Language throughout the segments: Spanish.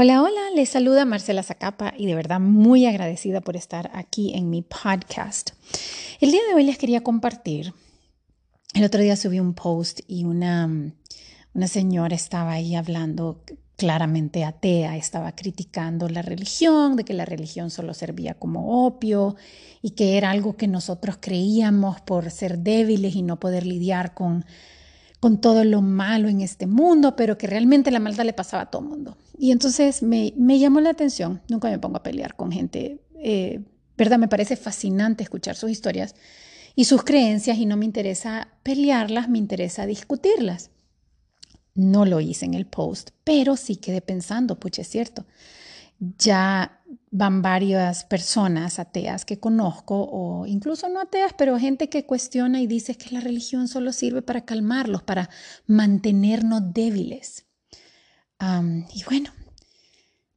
Hola, hola, les saluda Marcela Zacapa y de verdad muy agradecida por estar aquí en mi podcast. El día de hoy les quería compartir, el otro día subí un post y una, una señora estaba ahí hablando claramente atea, estaba criticando la religión, de que la religión solo servía como opio y que era algo que nosotros creíamos por ser débiles y no poder lidiar con con todo lo malo en este mundo, pero que realmente la maldad le pasaba a todo el mundo. Y entonces me, llamó la atención, nunca me pongo a pelear con gente, eh, ¿verdad? Me parece fascinante escuchar sus historias y sus creencias y no me interesa pelearlas, me interesa discutirlas. No lo hice en el post, pero sí quedé pensando, pucha, es cierto. Ya van varias personas ateas que conozco, o incluso no ateas, pero gente que cuestiona y dice que la religión solo sirve para calmarlos, para mantenernos débiles. y bueno,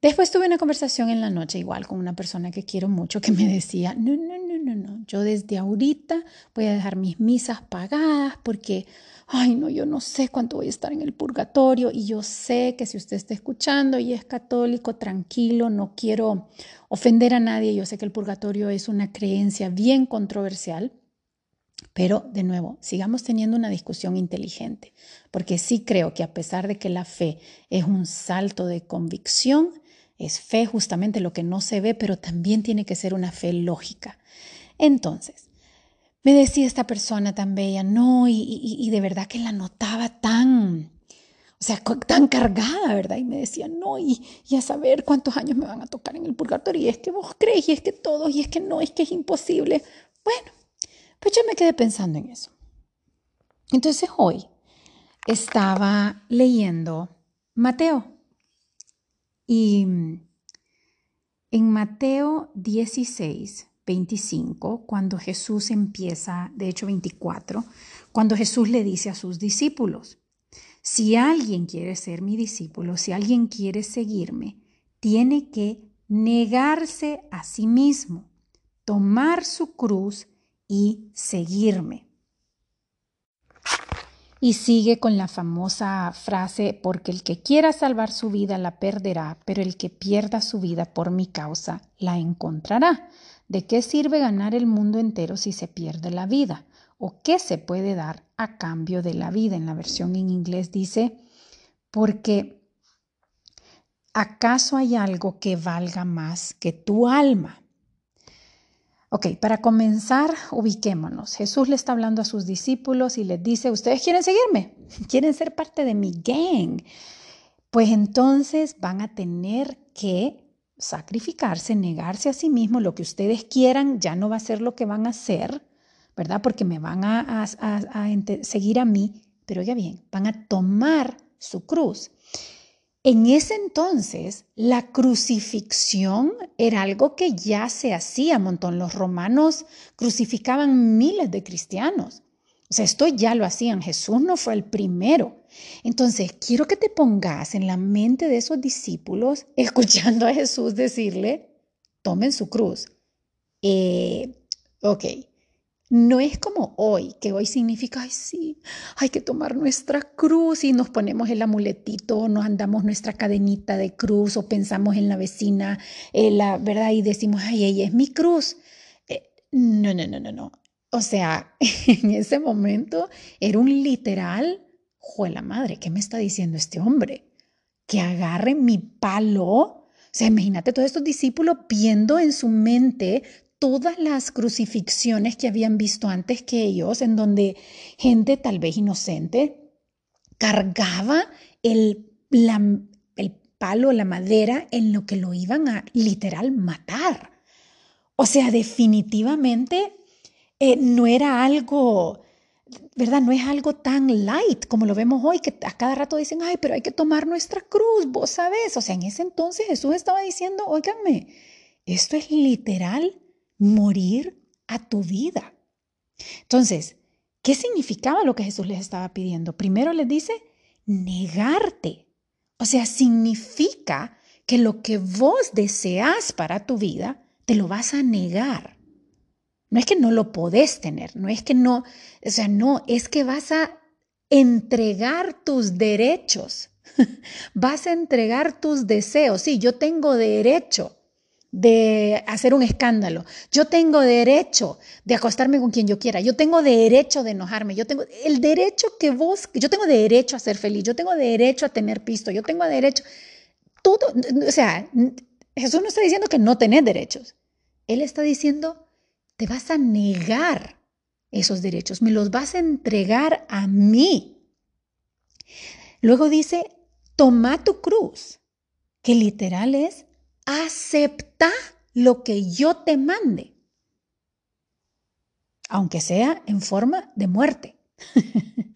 después tuve una conversación en la noche igual con una persona que quiero mucho que me decía, no, no, no, no, no, yo desde ahorita voy a dejar mis misas pagadas porque ay, no, yo no sé cuánto voy a estar en el purgatorio y yo sé que si usted está escuchando y es católico, tranquilo, no quiero ofender a nadie, yo sé que el purgatorio es una creencia bien controversial, pero de nuevo, sigamos teniendo una discusión inteligente, porque sí creo que a pesar de que la fe es un salto de convicción, es fe justamente lo que no se ve, pero también tiene que ser una fe lógica. Entonces, me decía esta persona tan bella, no, y, de verdad que la notaba tan, o sea, tan cargada, ¿verdad? Y me decía, no, y, y, a saber cuántos años me van a tocar en el purgatorio, y es que vos crees, y es que todos, y es que no, es que es imposible. Bueno, pues yo me quedé pensando en eso. Entonces hoy estaba leyendo Mateo, y en Mateo 16, 25, cuando Jesús empieza, de hecho 24, cuando Jesús le dice a sus discípulos, si alguien quiere ser mi discípulo, si alguien quiere seguirme, tiene que negarse a sí mismo, tomar su cruz y seguirme. Y sigue con la famosa frase, porque el que quiera salvar su vida la perderá, pero el que pierda su vida por mi causa la encontrará. ¿De qué sirve ganar el mundo entero si se pierde la vida? ¿O qué se puede dar a cambio de la vida? En la versión en inglés dice, porque ¿acaso hay algo que valga más que tu alma? Ok, para comenzar, ubiquémonos. Jesús le está hablando a sus discípulos y les dice, ¿ustedes quieren seguirme? ¿Quieren ser parte de mi gang? Pues entonces van a tener que sacrificarse, negarse a sí mismo, lo que ustedes quieran ya no va a ser lo que van a hacer, ¿verdad? Porque me van a, seguir a mí, pero ya bien, van a tomar su cruz. En ese entonces, la crucifixión era algo que ya se hacía un montón. Los romanos crucificaban miles de cristianos. O sea, esto ya lo hacían. Jesús no fue el primero. Entonces, quiero que te pongas en la mente de esos discípulos, escuchando a Jesús decirle, tomen su cruz. Eh, ok, no es como hoy, que hoy significa, ay, sí, hay que tomar nuestra cruz y nos ponemos el amuletito, nos andamos nuestra cadenita de cruz o pensamos en la vecina, eh, la verdad, y decimos, ay, ella es mi cruz. Eh, no, no, no, no, no. O sea, en ese momento era un literal, la madre, ¿qué me está diciendo este hombre? Que agarre mi palo. O sea, imagínate todos estos discípulos viendo en su mente todas las crucifixiones que habían visto antes que ellos, en donde gente tal vez inocente cargaba el, el palo, la madera, en lo que lo iban a literal matar. O sea, definitivamente eh, no era algo, ¿verdad? No es algo tan light como lo vemos hoy, que a cada rato dicen, ay, pero hay que tomar nuestra cruz, vos sabés. O sea, en ese entonces Jesús estaba diciendo, óiganme, esto es literal morir a tu vida. Entonces, ¿qué significaba lo que Jesús les estaba pidiendo? Primero les dice, negarte. O sea, significa que lo que vos deseas para tu vida, te lo vas a negar. No es que no lo podés tener, no es que no, o sea, no, es que vas a entregar tus derechos Vas a entregar tus deseos. Sí, yo tengo derecho de hacer un escándalo. Yo tengo derecho de acostarme con quien yo quiera. Yo tengo derecho de enojarme. Yo tengo el derecho que vos, yo tengo derecho a ser feliz. Yo tengo derecho a tener pisto. Yo tengo derecho. Todo, o sea, Jesús no está diciendo que no tenés derechos. Él está diciendo, te vas a negar esos derechos. Me los vas a entregar a mí. Luego dice, toma tu cruz, que literal es acepta lo que yo te mande, aunque sea en forma de muerte.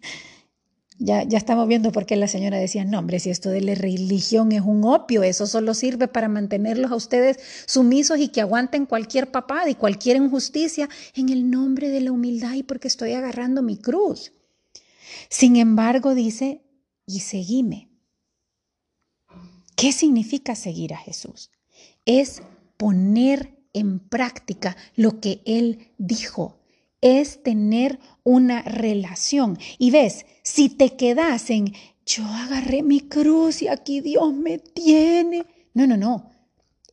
ya, ya estamos viendo por qué la señora decía, no, hombre, si esto de la religión es un opio, eso solo sirve para mantenerlos a ustedes sumisos y que aguanten cualquier papada y cualquier injusticia en el nombre de la humildad y porque estoy agarrando mi cruz. Sin embargo, dice, y seguime. ¿Qué significa seguir a Jesús? Es poner en práctica lo que Él dijo, es tener una relación. Y ves, si te quedas en, yo agarré mi cruz y aquí Dios me tiene. No, no, no.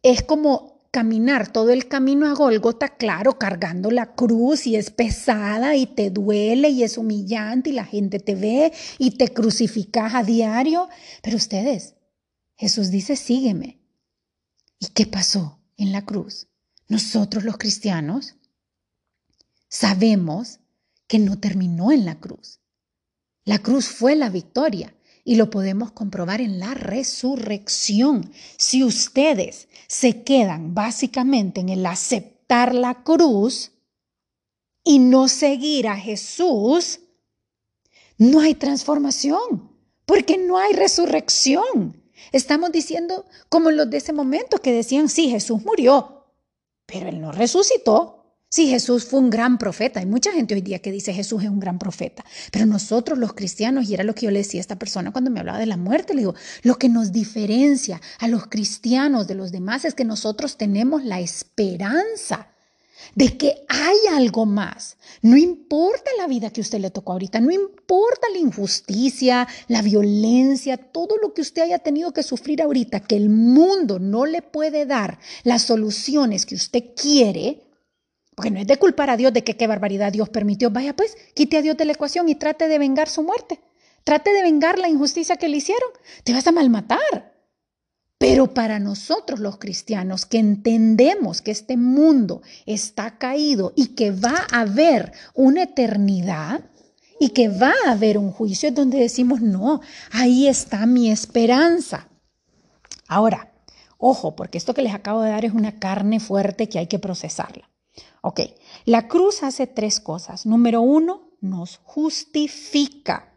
Es como caminar todo el camino a Golgota, claro, cargando la cruz y es pesada y te duele y es humillante y la gente te ve y te crucificas a diario. Pero ustedes, Jesús dice, sígueme. ¿Y qué pasó en la cruz? Nosotros los cristianos sabemos que no terminó en la cruz. La cruz fue la victoria y lo podemos comprobar en la resurrección. Si ustedes se quedan básicamente en el aceptar la cruz y no seguir a Jesús, no hay transformación, porque no hay resurrección. Estamos diciendo como los de ese momento que decían, sí, Jesús murió, pero él no resucitó. Sí, Jesús fue un gran profeta. Hay mucha gente hoy día que dice Jesús es un gran profeta. Pero nosotros los cristianos, y era lo que yo le decía a esta persona cuando me hablaba de la muerte, le digo, lo que nos diferencia a los cristianos de los demás es que nosotros tenemos la esperanza de que hay algo más. No importa la vida que usted le tocó ahorita, no importa la injusticia, la violencia, todo lo que usted haya tenido que sufrir ahorita, que el mundo no le puede dar las soluciones que usted quiere, porque no es de culpar a Dios de que qué barbaridad Dios permitió. Vaya pues, quite a Dios de la ecuación y trate de vengar su muerte. Trate de vengar la injusticia que le hicieron. Te vas a malmatar. Pero para nosotros los cristianos que entendemos que este mundo está caído y que va a haber una eternidad y que va a haber un juicio, es donde decimos, no, ahí está mi esperanza. Ahora, ojo, porque esto que les acabo de dar es una carne fuerte que hay que procesarla. Ok, la cruz hace tres cosas. Número uno, nos justifica.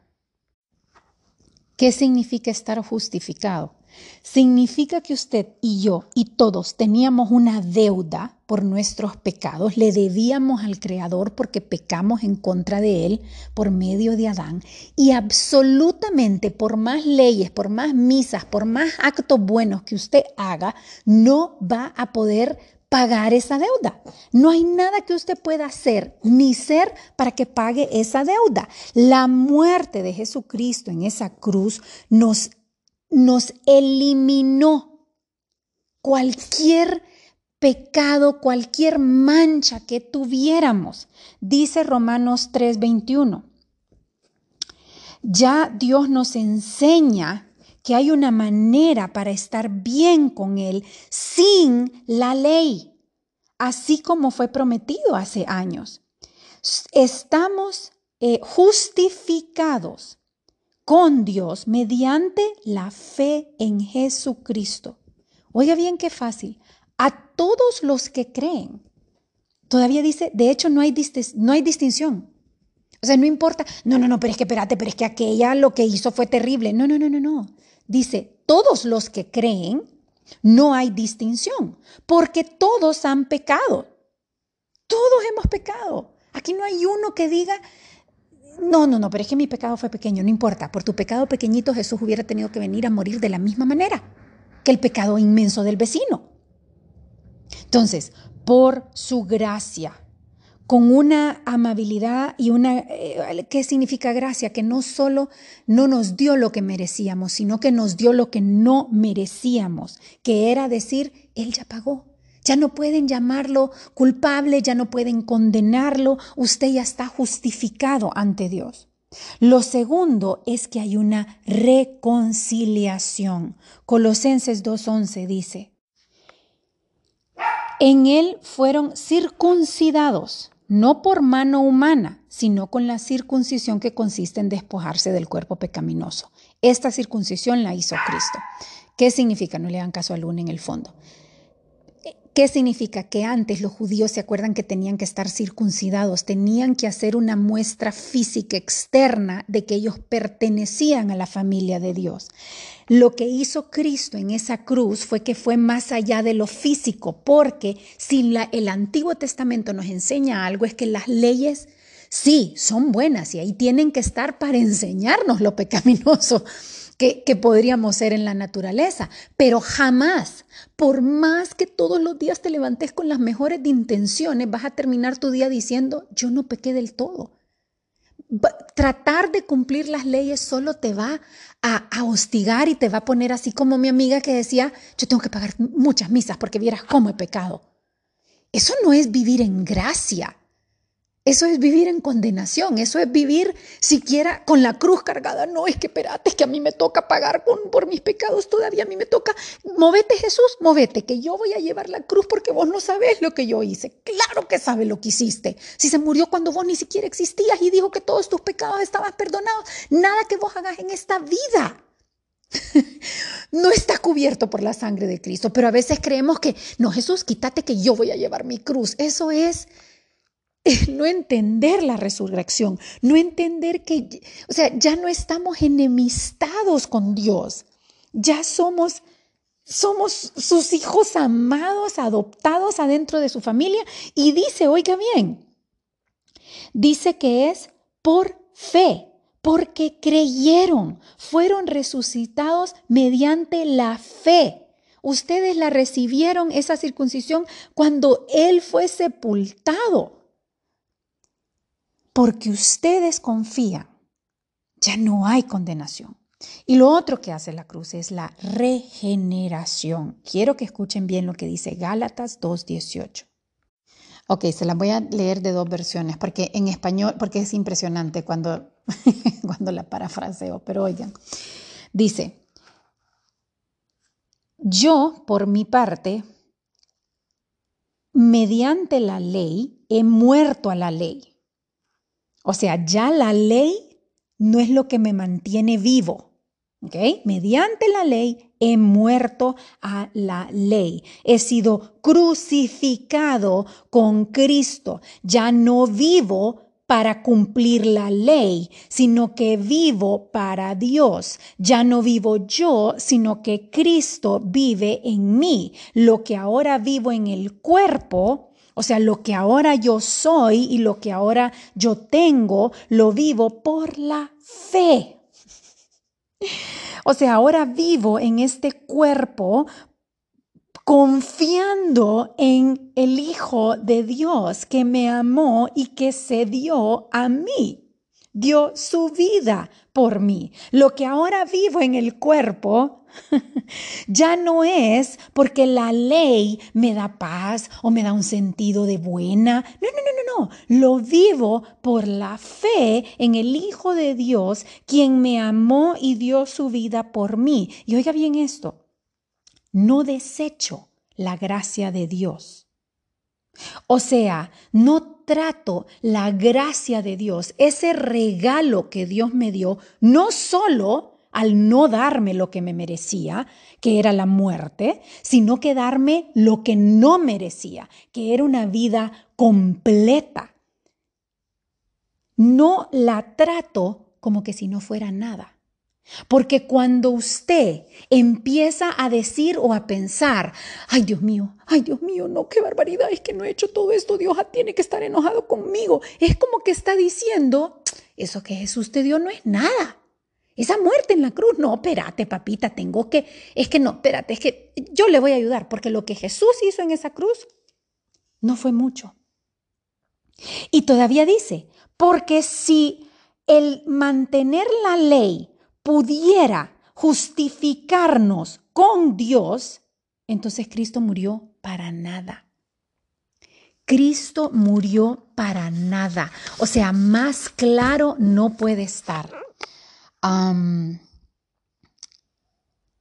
¿Qué significa estar justificado? Significa que usted y yo y todos teníamos una deuda por nuestros pecados, le debíamos al Creador porque pecamos en contra de Él por medio de Adán y absolutamente por más leyes, por más misas, por más actos buenos que usted haga, no va a poder pagar esa deuda. No hay nada que usted pueda hacer ni ser para que pague esa deuda. La muerte de Jesucristo en esa cruz nos nos eliminó cualquier pecado, cualquier mancha que tuviéramos. Dice Romanos 3:21. Ya Dios nos enseña que hay una manera para estar bien con Él sin la ley, así como fue prometido hace años. Estamos eh, justificados con Dios mediante la fe en Jesucristo. Oiga bien qué fácil. A todos los que creen. Todavía dice, de hecho no hay, no hay distinción. O sea, no importa, no, no, no, pero es que espérate, pero es que aquella lo que hizo fue terrible. No, no, no, no, no. Dice, todos los que creen, no hay distinción, porque todos han pecado. Todos hemos pecado. Aquí no hay uno que diga, no, no, no, pero es que mi pecado fue pequeño, no importa. Por tu pecado pequeñito Jesús hubiera tenido que venir a morir de la misma manera que el pecado inmenso del vecino. Entonces, por su gracia, con una amabilidad y una, eh, ¿qué significa gracia? Que no solo no nos dio lo que merecíamos, sino que nos dio lo que no merecíamos, que era decir, Él ya pagó. Ya no pueden llamarlo culpable, ya no pueden condenarlo, usted ya está justificado ante Dios. Lo segundo es que hay una reconciliación. Colosenses 2.11 dice, en él fueron circuncidados no por mano humana, sino con la circuncisión que consiste en despojarse del cuerpo pecaminoso. Esta circuncisión la hizo Cristo. ¿Qué significa? No le hagan caso al luna en el fondo. ¿Qué significa? Que antes los judíos se acuerdan que tenían que estar circuncidados, tenían que hacer una muestra física externa de que ellos pertenecían a la familia de Dios. Lo que hizo Cristo en esa cruz fue que fue más allá de lo físico, porque si el Antiguo Testamento nos enseña algo es que las leyes sí son buenas y ahí tienen que estar para enseñarnos lo pecaminoso que, podríamos ser en la naturaleza, pero jamás, por más que todos los días te levantes con las mejores intenciones, vas a terminar tu día diciendo, yo no pequé del todo. Tratar de cumplir las leyes solo te va a, hostigar y te va a poner así como mi amiga que decía, yo tengo que pagar muchas misas porque vieras cómo he pecado. Eso no es vivir en gracia. Eso es vivir en condenación, eso es vivir siquiera con la cruz cargada. No, es que espérate, es que a mí me toca pagar por mis pecados todavía, a mí me toca. Movete Jesús, movete, que yo voy a llevar la cruz porque vos no sabés lo que yo hice. Claro que sabe lo que hiciste. Si se murió cuando vos ni siquiera existías y dijo que todos tus pecados estaban perdonados, nada que vos hagas en esta vida no está cubierto por la sangre de Cristo, pero a veces creemos que, no, Jesús, quítate que yo voy a llevar mi cruz. Eso es no entender la resurrección, no entender que, o sea, ya no estamos enemistados con Dios, ya somos, somos sus hijos amados, adoptados adentro de su familia. Y dice, oiga bien, dice que es por fe, porque creyeron, fueron resucitados mediante la fe. Ustedes la recibieron, esa circuncisión, cuando Él fue sepultado porque ustedes confían, ya no hay condenación. Y lo otro que hace la cruz es la regeneración. Quiero que escuchen bien lo que dice Gálatas 2.18. Ok, se la voy a leer de dos versiones, porque en español, porque es impresionante cuando, cuando la parafraseo, pero oigan, dice, yo por mi parte, mediante la ley, he muerto a la ley o sea, ya la ley no es lo que me mantiene vivo. Mediante la ley he muerto a la ley. He sido crucificado con Cristo. Ya no vivo para cumplir la ley, sino que vivo para Dios. Ya no vivo yo, sino que Cristo vive en mí. Lo que ahora vivo en el cuerpo, o sea, lo que ahora yo soy y lo que ahora yo tengo, lo vivo por la fe. O sea, ahora vivo en este cuerpo confiando en el Hijo de Dios que me amó y que se dio a mí. Dio su vida por mí. Lo que ahora vivo en el cuerpo, ya no es porque la ley me da paz o me da un sentido de buena. No, no, no, no, no. Lo vivo por la fe en el Hijo de Dios, quien me amó y dio su vida por mí. Y oiga bien esto, no desecho la gracia de Dios. O sea, no trato la gracia de Dios, ese regalo que Dios me dio, no solo al no darme lo que me merecía, que era la muerte, sino que darme lo que no merecía, que era una vida completa. No la trato como que si no fuera nada. Porque cuando usted empieza a decir o a pensar, ay Dios mío, ay Dios mío, no, qué barbaridad, es que no he hecho todo esto, Dios tiene que estar enojado conmigo. Es como que está diciendo, eso que Jesús te dio no es nada. Esa muerte en la cruz, no, espérate, papita, tengo que, es que no, espérate, es que yo le voy a ayudar, porque lo que Jesús hizo en esa cruz no fue mucho. Y todavía dice, porque si el mantener la ley pudiera justificarnos con Dios, entonces Cristo murió para nada. Cristo murió para nada. O sea, más claro no puede estar.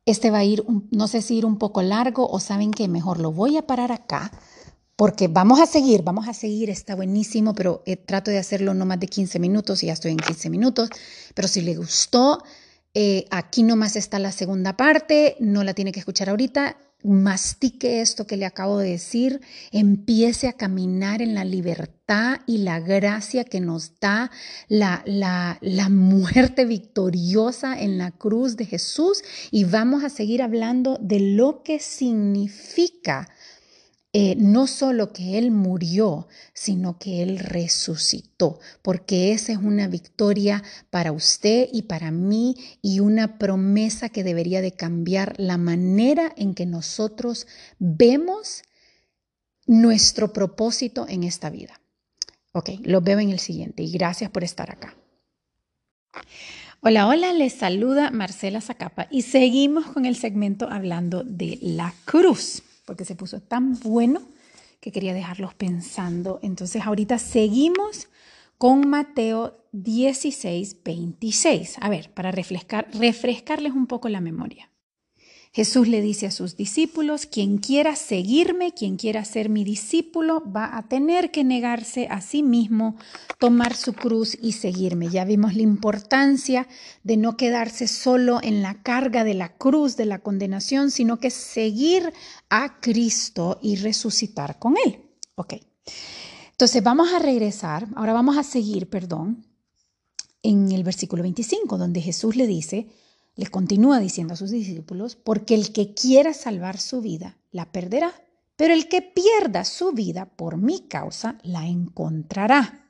este va a ir, no sé si ir un poco largo o saben que mejor lo voy a parar acá porque vamos a seguir, vamos a seguir, está buenísimo, pero eh, trato de hacerlo no más de 15 minutos y ya estoy en 15 minutos, pero si le gustó, eh, aquí nomás está la segunda parte, no la tiene que escuchar ahorita, mastique esto que le acabo de decir, empiece a caminar en la libertad y la gracia que nos da la, la, la, muerte victoriosa en la cruz de Jesús y vamos a seguir hablando de lo que significa eh, no solo que Él murió, sino que Él resucitó, porque esa es una victoria para usted y para mí y una promesa que debería de cambiar la manera en que nosotros vemos nuestro propósito en esta vida. Ok, lo veo en el siguiente y gracias por estar acá. Hola, hola, les saluda Marcela Zacapa y seguimos con el segmento hablando de la cruz porque se puso tan bueno que quería dejarlos pensando. Entonces ahorita seguimos con Mateo 16, 26. A ver, para refrescar, refrescarles un poco la memoria. Jesús le dice a sus discípulos, quien quiera seguirme, quien quiera ser mi discípulo, va a tener que negarse a sí mismo, tomar su cruz y seguirme. Ya vimos la importancia de no quedarse solo en la carga de la cruz, de la condenación, sino que seguir a Cristo y resucitar con Él. Ok. Entonces vamos a regresar, ahora vamos a seguir, perdón, en el versículo 25, donde Jesús le dice, le continúa diciendo a sus discípulos, porque el que quiera salvar su vida, la perderá, pero el que pierda su vida por mi causa, la encontrará.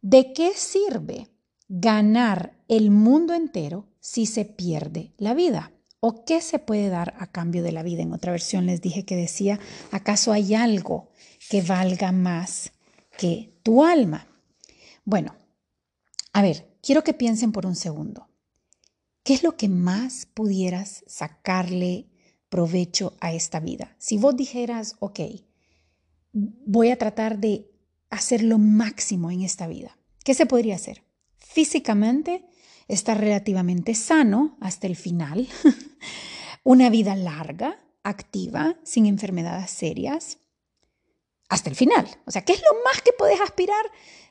¿De qué sirve ganar el mundo entero si se pierde la vida? ¿O qué se puede dar a cambio de la vida? En otra versión les dije que decía, ¿acaso hay algo que valga más que tu alma? Bueno, a ver, quiero que piensen por un segundo. ¿Qué es lo que más pudieras sacarle provecho a esta vida? Si vos dijeras, ok, voy a tratar de hacer lo máximo en esta vida, ¿qué se podría hacer? Físicamente, estar relativamente sano hasta el final, una vida larga, activa, sin enfermedades serias, hasta el final. O sea, ¿qué es lo más que puedes aspirar?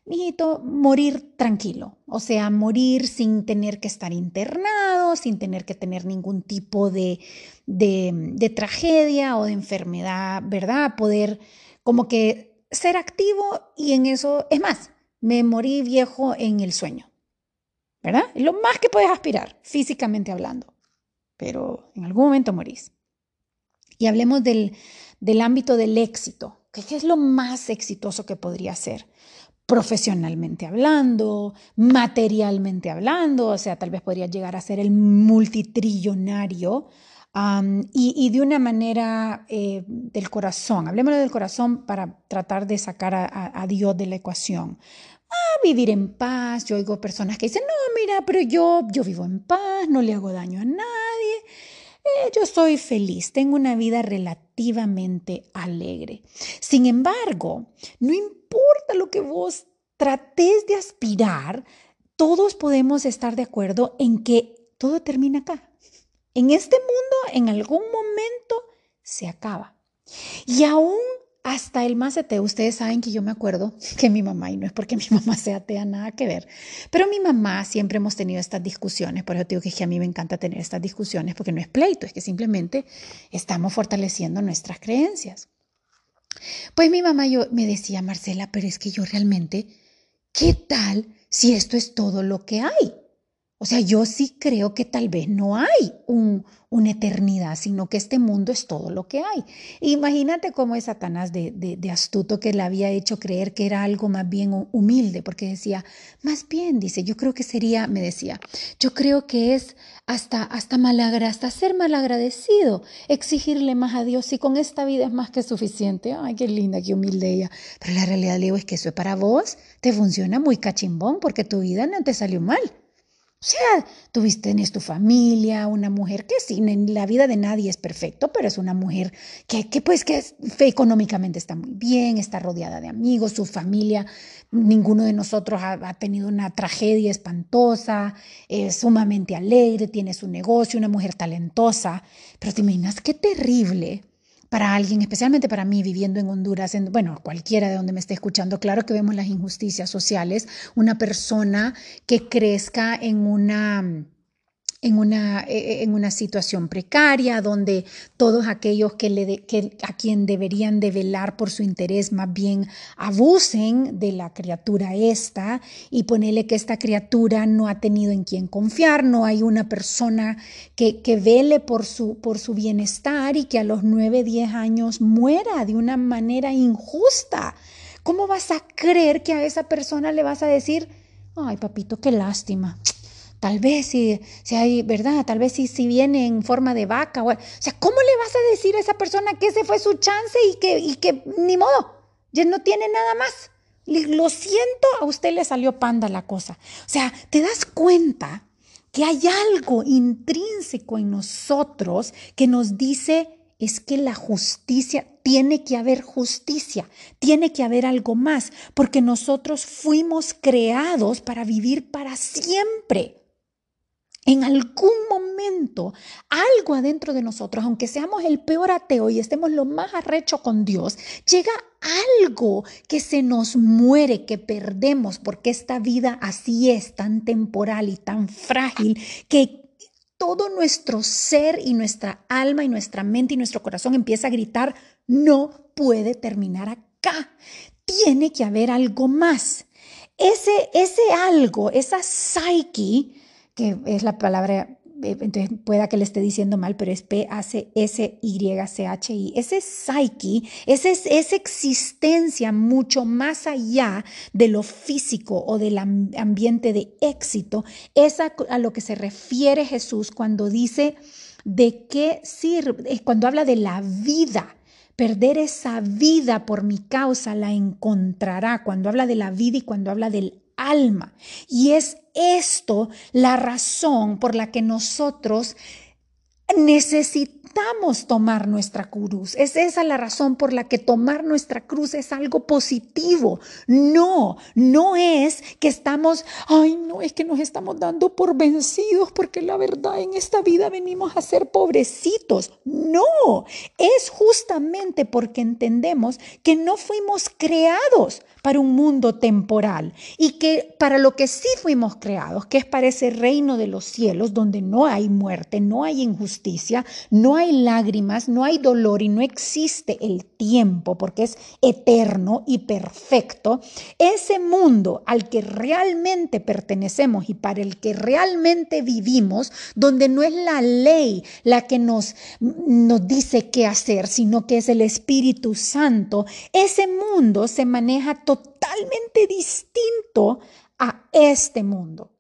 Mijito, morir tranquilo, o sea, morir sin tener que estar internado, sin tener que tener ningún tipo de, de, tragedia o de enfermedad, ¿verdad? Poder como que ser activo y en eso, es más, me morí viejo en el sueño, ¿verdad? Lo más que puedes aspirar, físicamente hablando, pero en algún momento morís. Y hablemos del, del ámbito del éxito, ¿qué es lo más exitoso que podría ser? Profesionalmente hablando, materialmente hablando, o sea, tal vez podría llegar a ser el multitrillonario y, de una manera eh, del corazón, hablemos del corazón para tratar de sacar a, Dios de la ecuación. a vivir en paz, yo oigo personas que dicen, no, mira, pero yo, yo vivo en paz, no le hago daño a nadie, eh, yo soy feliz, tengo una vida relativamente alegre. Sin embargo, no importa lo que vos trates de aspirar, todos podemos estar de acuerdo en que todo termina acá. En este mundo, en algún momento, se acaba. Y aún hasta el más ateo, ustedes saben que yo me acuerdo que mi mamá, y no es porque mi mamá sea atea, nada que ver, pero mi mamá siempre hemos tenido estas discusiones, por eso digo que, que a mí me encanta tener estas discusiones, porque no es pleito, es que simplemente estamos fortaleciendo nuestras creencias. Pues mi mamá yo me decía, Marcela, pero es que yo realmente, ¿qué tal si esto es todo lo que hay? O sea, yo sí creo que tal vez no hay un, una eternidad, sino que este mundo es todo lo que hay. Imagínate cómo es Satanás de, astuto que le había hecho creer que era algo más bien humilde, porque decía, más bien, dice, yo creo que sería, me decía, yo creo que es hasta, hasta, malagra, hasta ser malagradecido, exigirle más a Dios y con esta vida es más que suficiente. Ay, qué linda, qué humilde ella. Pero la realidad, le es que eso es para vos, te funciona muy cachimbón porque tu vida no te salió mal. O sea, tuviste, tenés tu familia, una mujer que sí, en la vida de nadie es perfecto, pero es una mujer que, que pues que económicamente está muy bien, está rodeada de amigos, su familia, ninguno de nosotros ha, ha tenido una tragedia espantosa, es sumamente alegre, tiene su negocio, una mujer talentosa, pero te imaginas qué terrible para alguien, especialmente para mí viviendo en Honduras, en, bueno, cualquiera de donde me esté escuchando, claro que vemos las injusticias sociales, una persona que crezca en una en una, e, e, en una situación precaria, donde todos aquellos que, le que a quien deberían de velar por su interés más bien abusen de la criatura esta y ponerle que esta criatura no ha tenido en quien confiar, no hay una persona que, que vele por su, por su bienestar y que a los nueve, diez años muera de una manera injusta. ¿Cómo vas a creer que a esa persona le vas a decir, ay papito, qué lástima? Tal vez si, si hay, ¿verdad? Tal vez si, si viene en forma de vaca. O, sea, ¿cómo le vas a decir a esa persona que ese fue su chance y que, y que ni modo, ya no tiene nada más? Lo siento, a usted le salió panda la cosa. O sea, te das cuenta que hay algo intrínseco en nosotros que nos dice es que la justicia, tiene que haber justicia, tiene que haber algo más, porque nosotros fuimos creados para vivir para siempre. En algún momento, algo adentro de nosotros, aunque seamos el peor ateo y estemos lo más arrecho con Dios, llega algo que se nos muere, que perdemos, porque esta vida así es, tan temporal y tan frágil, que todo nuestro ser y nuestra alma y nuestra mente y nuestro corazón empieza a gritar, no puede terminar acá, tiene que haber algo más. Ese, ese algo, esa psyche, que es la palabra, eh, entonces pueda que le esté diciendo mal, pero es P-A-C-S-Y-C-H-I. Ese psyche, esa, esa existencia mucho más allá de lo físico o del ambiente de éxito, es a, a lo que se refiere Jesús cuando dice de qué sirve, cuando habla de la vida perder esa vida por mi causa la encontrará. Cuando habla de la vida y cuando habla del alma. Y es esto la razón por la que nosotros necesitamos tomar nuestra cruz. Es esa la razón por la que tomar nuestra cruz es algo positivo. No, no es que estamos, ay, no, es que nos estamos dando por vencidos porque la verdad en esta vida venimos a ser pobrecitos. No, es justamente porque entendemos que no fuimos creados para un mundo temporal y que para lo que sí fuimos creados, que es para ese reino de los cielos donde no hay muerte, no hay injusticia, no hay lágrimas, no hay dolor y no existe el tiempo porque es eterno y perfecto, ese mundo al que realmente pertenecemos y para el que realmente vivimos, donde no es la ley la que nos, nos dice qué hacer, sino que es el Espíritu Santo, ese mundo se maneja totalmente distinto a este mundo.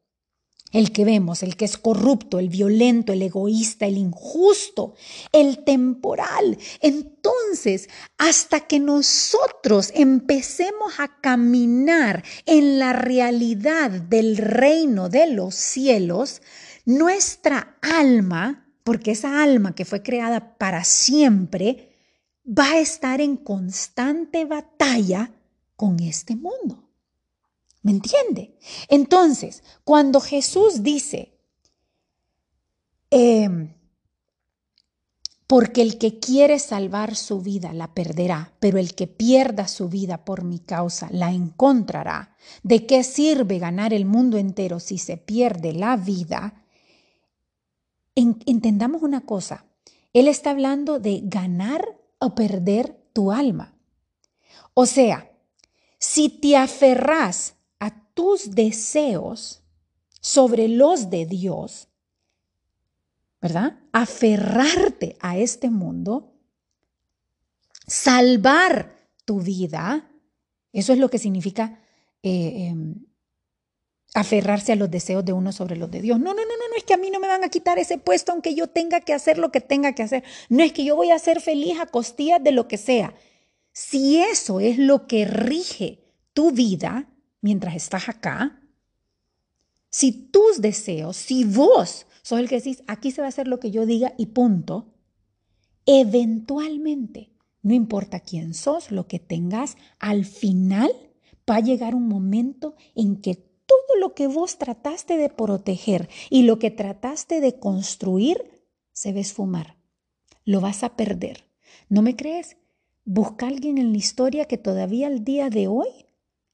El que vemos, el que es corrupto, el violento, el egoísta, el injusto, el temporal. Entonces, hasta que nosotros empecemos a caminar en la realidad del reino de los cielos, nuestra alma, porque esa alma que fue creada para siempre, va a estar en constante batalla con este mundo. ¿Me entiende? Entonces, cuando Jesús dice, em, porque el que quiere salvar su vida la perderá, pero el que pierda su vida por mi causa la encontrará. ¿De qué sirve ganar el mundo entero si se pierde la vida? entendamos una cosa, Él está hablando de ganar o perder tu alma. O sea, si te aferras a tus deseos, sobre los de Dios, ¿verdad? Aferrarte a este mundo, salvar tu vida, eso es lo que significa eh, em, aferrarse a los deseos de uno sobre los de Dios. No, no, no, no, no es que a mí no me van a quitar ese puesto aunque yo tenga que hacer lo que tenga que hacer. No es que yo voy a ser feliz a costillas de lo que sea. Si eso es lo que rige tu vida mientras estás acá, si tus deseos, si vos sos el que decís, aquí se va a hacer lo que yo diga y punto, eventualmente, no importa quién sos, lo que tengas, al final va a llegar un momento en que todo lo que vos trataste de proteger y lo que trataste de construir se va esfumar. Lo vas a perder. ¿No me crees? Busca alguien en la historia que todavía al día de hoy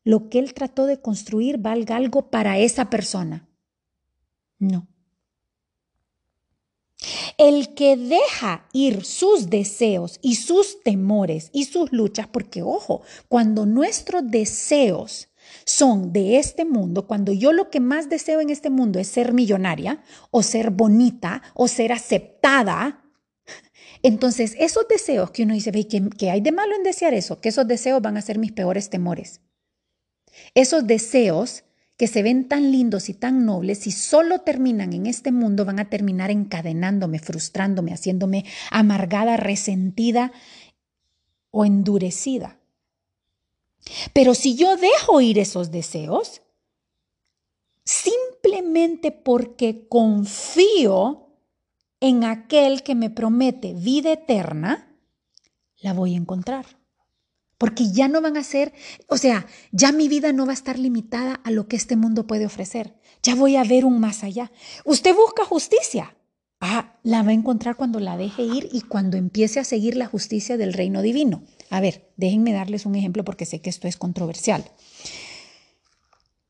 lo que él trató de construir valga algo para esa persona. No. El que deja ir sus deseos y sus temores y sus luchas, porque ojo, cuando nuestros deseos son de este mundo, cuando yo lo que más deseo en este mundo es ser millonaria o ser bonita o ser aceptada, entonces esos deseos que uno dice, ve, ¿qué, hay de malo en desear eso? Que esos deseos van a ser mis peores temores. Esos deseos que se ven tan lindos y tan nobles, si solo terminan en este mundo, van a terminar encadenándome, frustrándome, haciéndome amargada, resentida o endurecida. Pero si yo dejo ir esos deseos, simplemente porque confío en aquel que me promete vida eterna, la voy a encontrar porque ya no van a ser, o sea, ya mi vida no va a estar limitada a lo que este mundo puede ofrecer. Ya voy a ver un más allá. Usted busca justicia. Ah, la va a encontrar cuando la deje ir y cuando empiece a seguir la justicia del reino divino. A ver, déjenme darles un ejemplo porque sé que esto es controversial.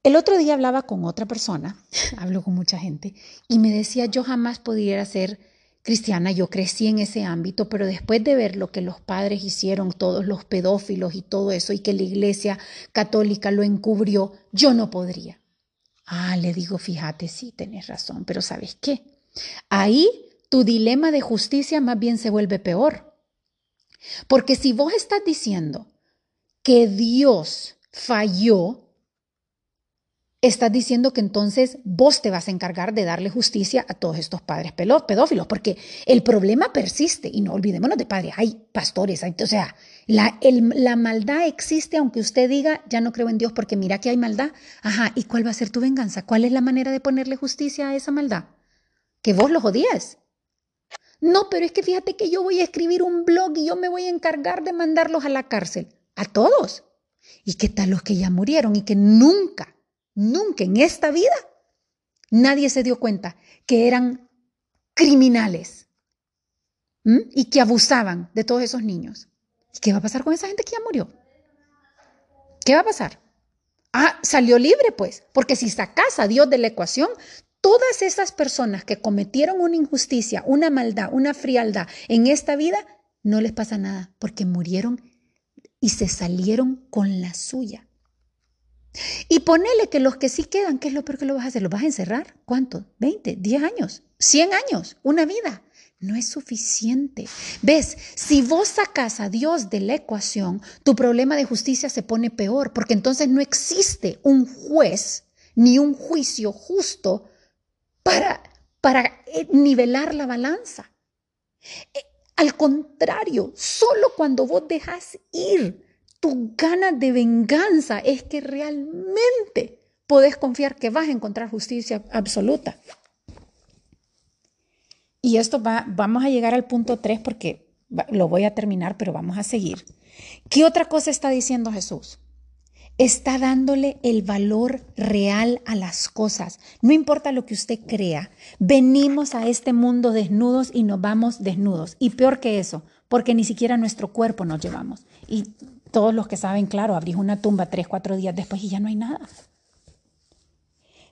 El otro día hablaba con otra persona, hablo con mucha gente, y me decía, yo jamás pudiera ser cristiana, yo crecí en ese ámbito, pero después de ver lo que los padres hicieron, todos los pedófilos y todo eso, y que la iglesia católica lo encubrió, yo no podría. Ah, le digo, fíjate, sí, tenés razón, pero ¿sabes qué? Ahí tu dilema de justicia más bien se vuelve peor. Porque si vos estás diciendo que Dios falló estás diciendo que entonces vos te vas a encargar de darle justicia a todos estos padres pedófilos, porque el problema persiste y no olvidémonos de padres, hay pastores, o sea, la, la maldad existe aunque usted diga, ya no creo en Dios porque mira que hay maldad. Ajá, ¿y cuál va a ser tu venganza? ¿Cuál es la manera de ponerle justicia a esa maldad? Que vos los odies. No, pero es que fíjate que yo voy a escribir un blog y yo me voy a encargar de mandarlos a la cárcel. A todos. ¿Y qué tal los que ya murieron y que nunca Nunca en esta vida nadie se dio cuenta que eran criminales y que abusaban de todos esos niños. ¿Y qué va a pasar con esa gente que ya murió? ¿Qué va a pasar? Ah, salió libre pues, porque si sacas a Dios de la ecuación, todas esas personas que cometieron una injusticia, una maldad, una frialdad en esta vida, no les pasa nada, porque murieron y se salieron con la suya. Y ponele que los que sí quedan, ¿qué es lo peor que lo vas a hacer? ¿Los vas a encerrar? ¿Cuánto? ¿20? ¿10 años? ¿100 años? ¿Una vida? No es suficiente. ¿Ves? Si vos sacas a Dios de la ecuación, tu problema de justicia se pone peor, porque entonces no existe un juez ni un juicio justo para, para eh, nivelar la balanza. Eh, al contrario, solo cuando vos dejas ir tu ganas de venganza es que realmente podés confiar que vas a encontrar justicia absoluta. Y esto va, vamos a llegar al punto 3 porque lo voy a terminar, pero vamos a seguir. ¿Qué otra cosa está diciendo Jesús? Está dándole el valor real a las cosas. No importa lo que usted crea, venimos a este mundo desnudos y nos vamos desnudos. Y peor que eso, porque ni siquiera nuestro cuerpo nos llevamos. Y todos los que saben, claro, abrís una tumba tres, cuatro días después y ya no hay nada.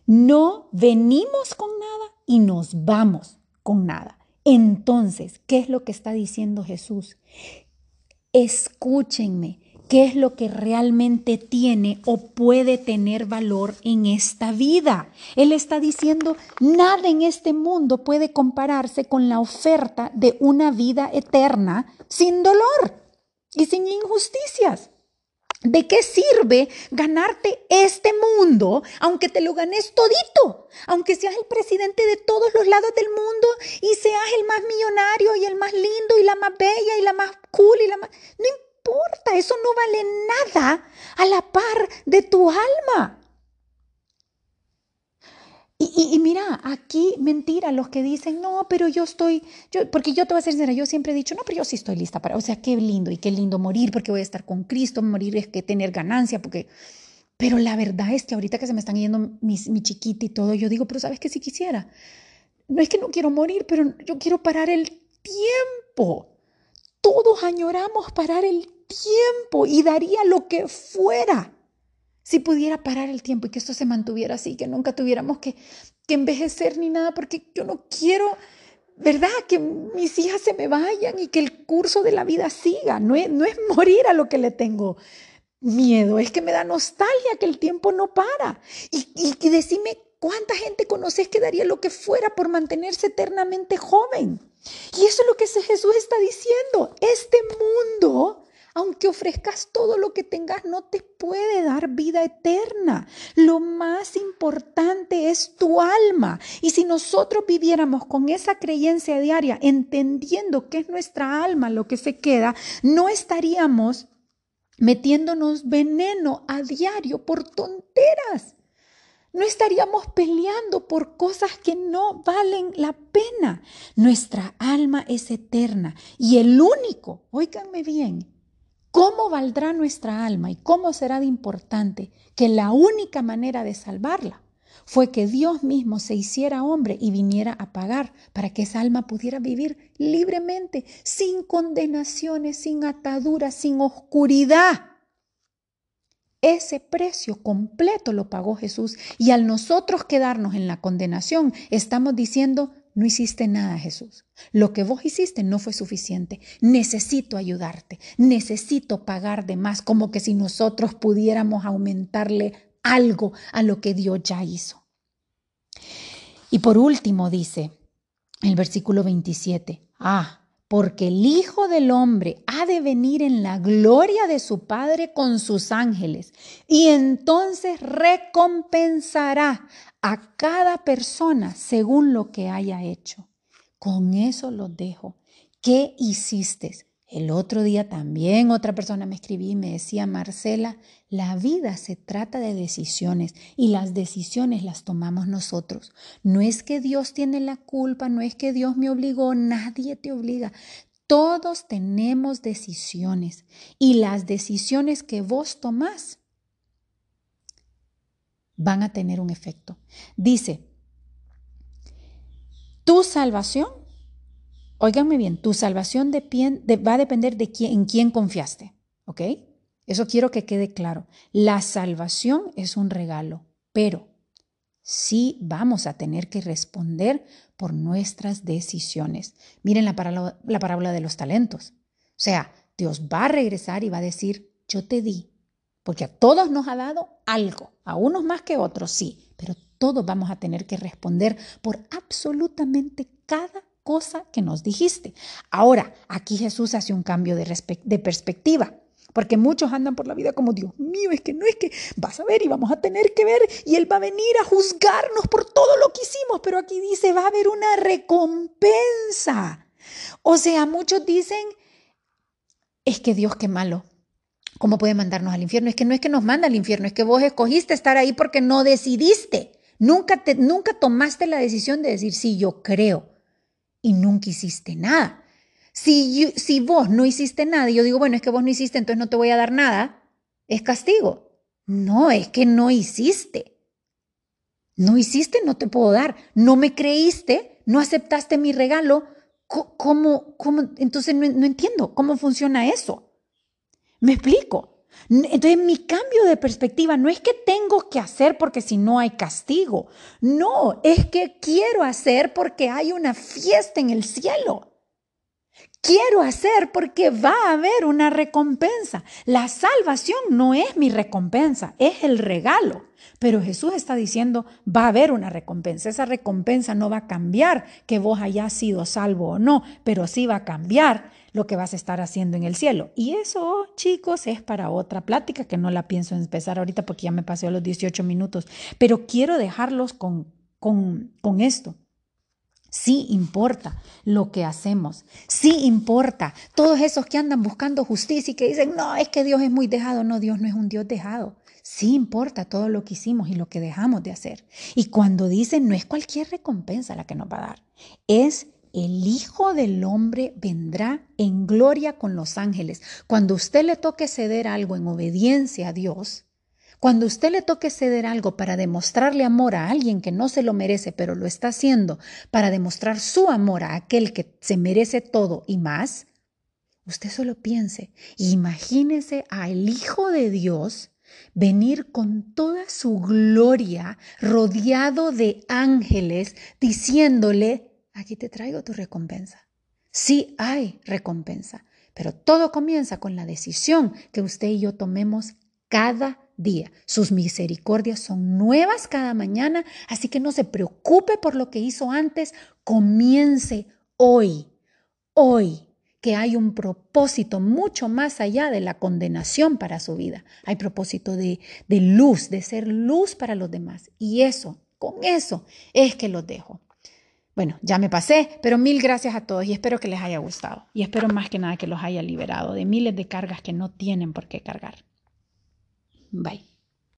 No venimos con nada y nos vamos con nada. Entonces, ¿qué es lo que está diciendo Jesús? Escúchenme, qué es lo que realmente tiene o puede tener valor en esta vida. Él está diciendo, nada en este mundo puede compararse con la oferta de una vida eterna sin dolor y sin injusticias. ¿De qué sirve ganarte este mundo aunque te lo ganes todito? Aunque seas el presidente de todos los lados del mundo y seas el más millonario y el más lindo y la más bella y la más cool y la más... No importa, eso no vale nada a la par de tu alma. Y, mira, aquí mentira, los que dicen, no, pero yo estoy, yo, porque yo te voy a ser sincera, yo siempre he dicho, no, pero yo sí estoy lista para, o sea, qué lindo y qué lindo morir porque voy a estar con Cristo, morir es que tener ganancia, porque, pero la verdad es que ahorita que se me están yendo mi, mi chiquita y todo, yo digo, pero sabes que si quisiera, no es que no quiero morir, pero yo quiero parar el tiempo. Todos añoramos parar el tiempo y daría lo que fuera si pudiera parar el tiempo y que esto se mantuviera así, que nunca tuviéramos que, envejecer ni nada, porque yo no quiero, ¿verdad? Que mis hijas se me vayan y que el curso de la vida siga. No es, no es morir a lo que le tengo miedo, es que me da nostalgia que el tiempo no para. Y, y, y decime cuánta gente conoces que daría lo que fuera por mantenerse eternamente joven. Y eso es lo que Jesús está diciendo. Este mundo aunque ofrezcas todo lo que tengas, no te puede dar vida eterna. Lo más importante es tu alma. Y si nosotros viviéramos con esa creencia diaria, entendiendo que es nuestra alma lo que se queda, no estaríamos metiéndonos veneno a diario por tonteras. No estaríamos peleando por cosas que no valen la pena. Nuestra alma es eterna y el único, óiganme bien, ¿Cómo valdrá nuestra alma y cómo será de importante que la única manera de salvarla fue que Dios mismo se hiciera hombre y viniera a pagar para que esa alma pudiera vivir libremente, sin condenaciones, sin ataduras, sin oscuridad? Ese precio completo lo pagó Jesús y al nosotros quedarnos en la condenación estamos diciendo, no hiciste nada, Jesús. Lo que vos hiciste no fue suficiente. Necesito ayudarte. Necesito pagar de más, como que si nosotros pudiéramos aumentarle algo a lo que Dios ya hizo. Y por último dice el versículo 27, ah, porque el Hijo del Hombre ha de venir en la gloria de su Padre con sus ángeles, y entonces recompensará a cada persona según lo que haya hecho. Con eso los dejo. ¿Qué hiciste? El otro día también otra persona me escribí y me decía, Marcela, la vida se trata de decisiones y las decisiones las tomamos nosotros. No es que Dios tiene la culpa, no es que Dios me obligó, nadie te obliga. Todos tenemos decisiones y las decisiones que vos tomás van a tener un efecto. Dice, tu salvación, óiganme bien, tu salvación va a depender de quién, en quién confiaste, ¿ok? Eso quiero que quede claro. La salvación es un regalo, pero sí vamos a tener que responder por nuestras decisiones. Miren la parábola, la parábola de los talentos. O sea, Dios va a regresar y va a decir, yo te di porque a todos nos ha dado algo, a unos más que otros, sí, pero todos vamos a tener que responder por absolutamente cada cosa que nos dijiste. Ahora, aquí Jesús hace un cambio de, de perspectiva. Porque muchos andan por la vida como, Dios mío, es que no es que vas a ver y vamos a tener que ver y Él va a venir a juzgarnos por todo lo que hicimos, pero aquí dice, va a haber una recompensa. O sea, muchos dicen, es que Dios qué malo, ¿Cómo puede mandarnos al infierno? Es que no es que nos manda al infierno, es que vos escogiste estar ahí porque no decidiste. Nunca, te, nunca tomaste la decisión de decir, sí, yo creo. Y nunca hiciste nada. Si, si vos no hiciste nada y yo digo, bueno, es que vos no hiciste, entonces no te voy a dar nada, es castigo. No, es que no hiciste. No hiciste, no te puedo dar. No me creíste, no aceptaste mi regalo. ¿Cómo? cómo? Entonces no entiendo cómo funciona eso. ¿Me explico? Entonces mi cambio de perspectiva no es que tengo que hacer porque si no hay castigo. No, es que quiero hacer porque hay una fiesta en el cielo. quiero hacer porque va a haber una recompensa. La salvación no es mi recompensa, es el regalo. Pero Jesús está diciendo, va a haber una recompensa. Esa recompensa no va a cambiar que vos hayas sido salvo o no, pero sí va a cambiar lo que vas a estar haciendo en el cielo. Y eso, chicos, es para otra plática que no la pienso empezar ahorita porque ya me pasé los 18 minutos. Pero quiero dejarlos con, con, con esto. Sí importa lo que hacemos. Sí importa. Todos esos que andan buscando justicia y que dicen, no, es que Dios es muy dejado. No, Dios no es un Dios dejado. Sí importa todo lo que hicimos y lo que dejamos de hacer. Y cuando dicen, no es cualquier recompensa la que nos va a dar, es el Hijo del Hombre vendrá en gloria con los ángeles. Cuando usted le toque ceder algo en obediencia a Dios, cuando usted le toque ceder algo para demostrarle amor a alguien que no se lo merece, pero lo está haciendo para demostrar su amor a aquel que se merece todo y más, usted solo piense, imagínese al Hijo de Dios venir con toda su gloria, rodeado de ángeles, diciéndole, aquí te traigo tu recompensa. Sí hay recompensa, pero todo comienza con la decisión que usted y yo tomemos cada día. Sus misericordias son nuevas cada mañana, así que no se preocupe por lo que hizo antes, comience hoy, hoy que hay un propósito mucho más allá de la condenación para su vida. Hay propósito de, de luz, de ser luz para los demás. Y eso, con eso es que los dejo. Bueno, ya me pasé, pero mil gracias a todos y espero que les haya gustado. Y espero más que nada que los haya liberado de miles de cargas que no tienen por qué cargar. Bye.